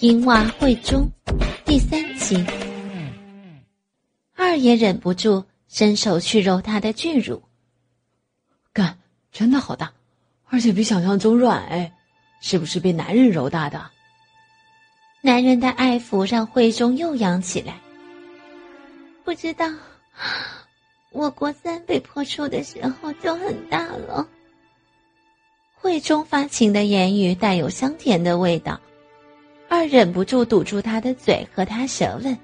银娃会中第三集，二爷忍不住伸手去揉他的巨乳，干，真的好大，而且比想象中软哎，是不是被男人揉大的？男人的爱抚让慧中又痒起来。不知道，我国三被破处的时候就很大了。慧中发情的言语带有香甜的味道，二忍不住堵住他的嘴和他舌吻。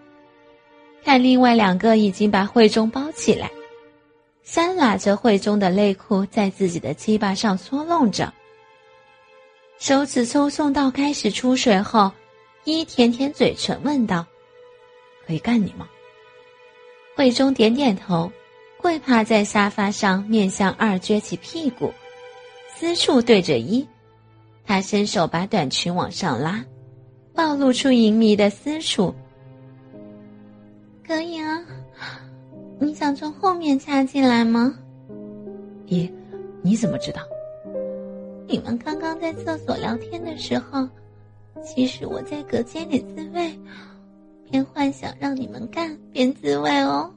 看另外两个已经把慧中包起来，三拉着慧中的内裤在自己的鸡巴上搓弄着，手指抽送到开始出水后，一舔舔嘴唇问道：“可以干你吗？”慧中点点头，跪趴在沙发上，面向二撅起屁股。私处对着一，他伸手把短裙往上拉，暴露出淫迷的私处。可以啊，你想从后面插进来吗？咦，你怎么知道？你们刚刚在厕所聊天的时候，其实我在隔间里自慰，边幻想让你们干边自慰哦。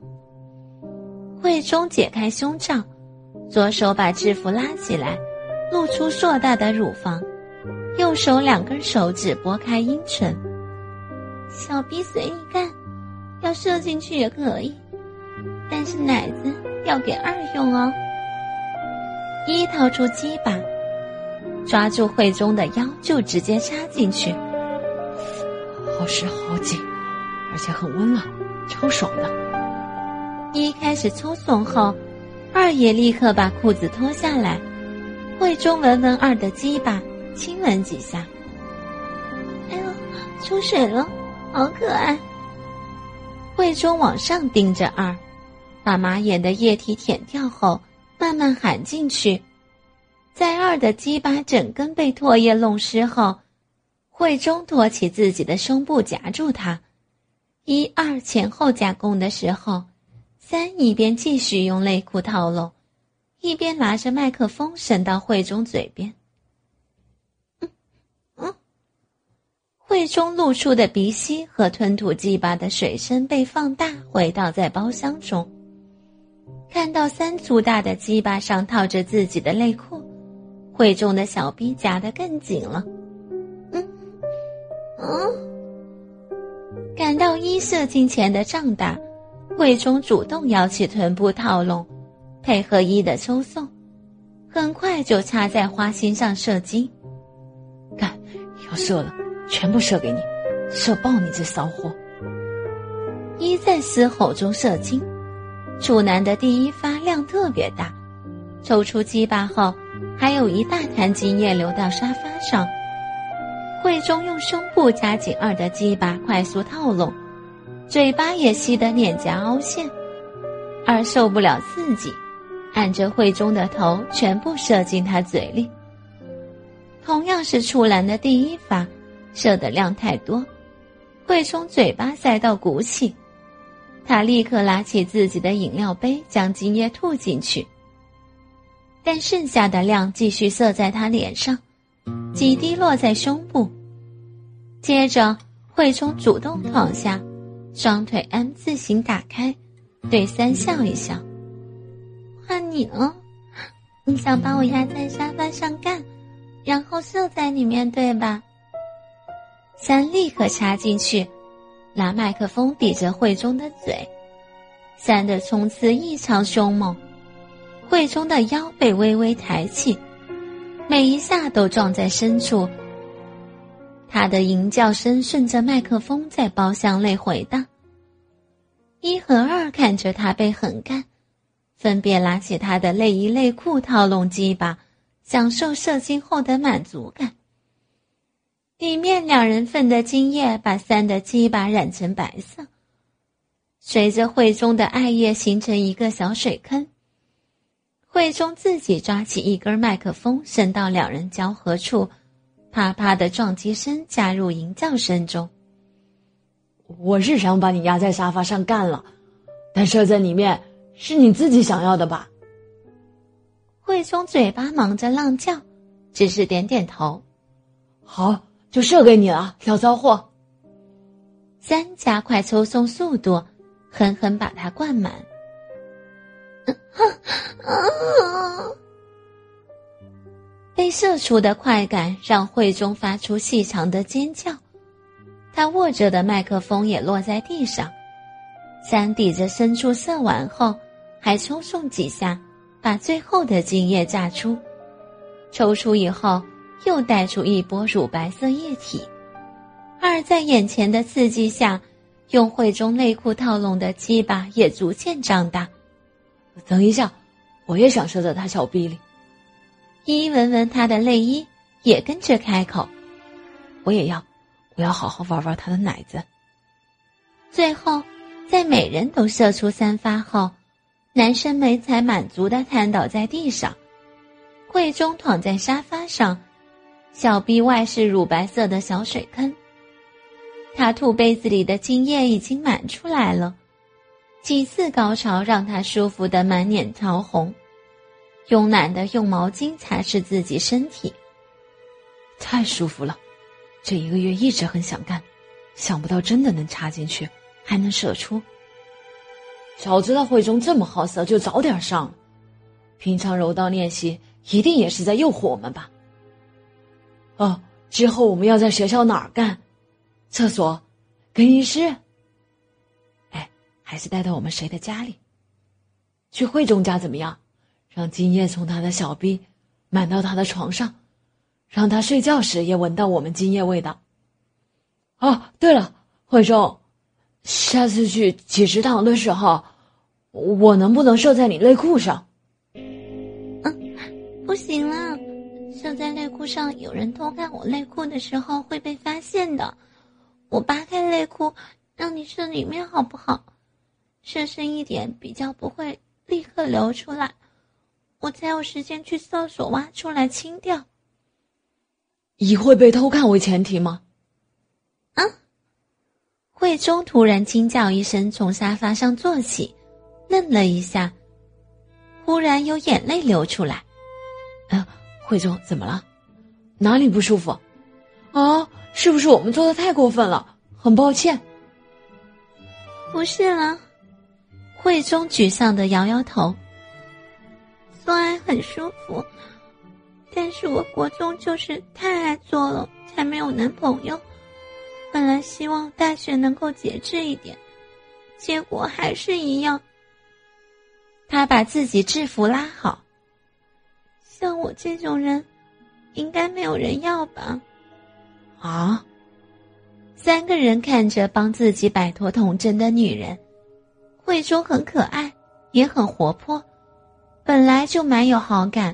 慧中解开胸罩，左手把制服拉起来。露出硕大的乳房，右手两根手指拨开阴唇，小逼随意干，要射进去也可以，但是奶子要给二用哦。一掏出鸡巴，抓住慧中的腰就直接插进去，好湿好紧，而且很温暖，超爽的。一开始抽送后，二也立刻把裤子脱下来。慧中闻闻二的鸡巴，亲吻几下。哎呦，出水了，好可爱！慧中往上盯着二，把马眼的液体舔掉后，慢慢含进去。在二的鸡巴整根被唾液弄湿后，慧中托起自己的胸部夹住他，一二前后夹攻的时候，三一边继续用内裤套拢。一边拿着麦克风伸到慧中嘴边，嗯嗯，慧中露出的鼻息和吞吐鸡巴的水声被放大，回荡在包厢中。看到三粗大的鸡巴上套着自己的内裤，慧中的小臂夹得更紧了。嗯嗯，感到一射精前的胀大，慧中主动摇起臀部套拢。配合一的抽送，很快就插在花心上射精。看，要射了，全部射给你，射爆你这骚货！一在嘶吼中射精，处男的第一发量特别大，抽出鸡巴后，还有一大滩精液流到沙发上。慧中用胸部夹紧二的鸡巴，快速套拢，嘴巴也吸得脸颊凹陷，二受不了刺激。按着慧中的头，全部射进他嘴里。同样是处男的第一发，射的量太多，慧中嘴巴塞到鼓起，他立刻拿起自己的饮料杯，将精液吐进去。但剩下的量继续射在他脸上，几滴落在胸部。接着，慧中主动躺下，双腿 M 字形打开，对三笑一笑。换你了，你想把我压在沙发上干，然后射在里面，对吧？三立刻插进去，拿麦克风抵着慧中的嘴。三的冲刺异常凶猛，慧中的腰被微微抬起，每一下都撞在深处。他的吟叫声顺着麦克风在包厢内回荡。一和二看着他被狠干。分别拿起他的内衣内裤套拢鸡巴，享受射精后的满足感。里面两人份的精液把三的鸡巴染成白色，随着慧中的艾叶形成一个小水坑。慧中自己抓起一根麦克风伸到两人交合处，啪啪的撞击声加入吟叫声中。我是想把你压在沙发上干了，但射在里面。是你自己想要的吧？慧中嘴巴忙着浪叫，只是点点头。好，就射给你了，小骚货。三加快抽送速度，狠狠把它灌满。被射出的快感让慧中发出细长的尖叫，他握着的麦克风也落在地上。三抵着深处射完后，还抽送几下，把最后的精液榨出。抽出以后，又带出一波乳白色液体。二在眼前的刺激下，用会中内裤套拢的鸡巴也逐渐长大。等一下，我也想射在他小臂里。一闻闻他的内衣，也跟着开口：“我也要，我要好好玩玩他的奶子。”最后，在每人都射出三发后，男生们才满足的瘫倒在地上。慧中躺在沙发上，小臂外是乳白色的小水坑。他吐杯子里的精液已经满出来了，几次高潮让他舒服的满脸潮红，慵懒的用毛巾擦拭自己身体。太舒服了，这一个月一直很想干，想不到真的能插进去，还能射出。早知道慧中这么好色，就早点上。平常柔道练习一定也是在诱惑我们吧？哦，之后我们要在学校哪儿干？厕所，更衣室。哎，还是带到我们谁的家里？去慧中家怎么样？让金叶从他的小臂满到他的床上，让他睡觉时也闻到我们今夜味道。哦，对了，慧中，下次去挤食堂的时候，我能不能射在你内裤上？嗯，不行了，射在内裤上，有人偷看我内裤的时候会被发现的。我扒开内裤，让你射里面好不好？射深一点，比较不会立刻流出来，我才有时间去厕所挖出来清掉。以会被偷看为前提吗？啊！慧中突然惊叫一声，从沙发上坐起，愣了一下，忽然有眼泪流出来。啊，慧中怎么了？哪里不舒服？啊？是不是我们做的太过分了？很抱歉。不是了，慧中沮丧的摇摇头。做爱很舒服，但是我国中就是太爱做了，才没有男朋友。本来希望大学能够节制一点，结果还是一样。他把自己制服拉好。像我这种人，应该没有人要吧？啊！三个人看着帮自己摆脱童真的女人，慧中很可爱，也很活泼，本来就蛮有好感。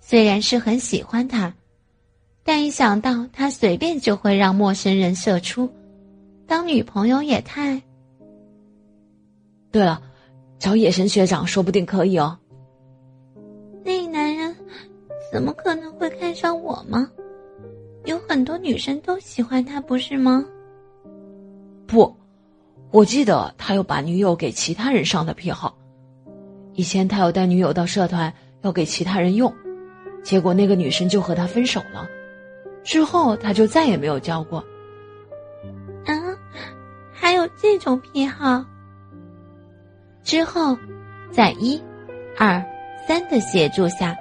虽然是很喜欢她，但一想到她随便就会让陌生人射出，当女朋友也太……对了，找野神学长说不定可以哦。怎么可能会看上我吗？有很多女生都喜欢他，不是吗？不，我记得他有把女友给其他人上的癖好。以前他有带女友到社团要给其他人用，结果那个女生就和他分手了。之后他就再也没有交过。啊，还有这种癖好？之后，在一、二、三的协助下，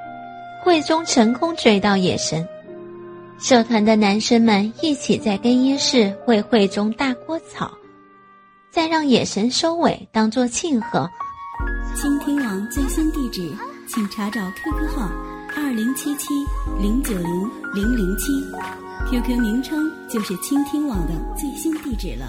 慧中成功追到野神。社团的男生们一起在更衣室为会中大锅草，再让野神收尾，当做庆贺。倾听网最新地址，请查找 QQ 号二零七七零九零零零七，QQ 名称就是倾听网的最新地址了。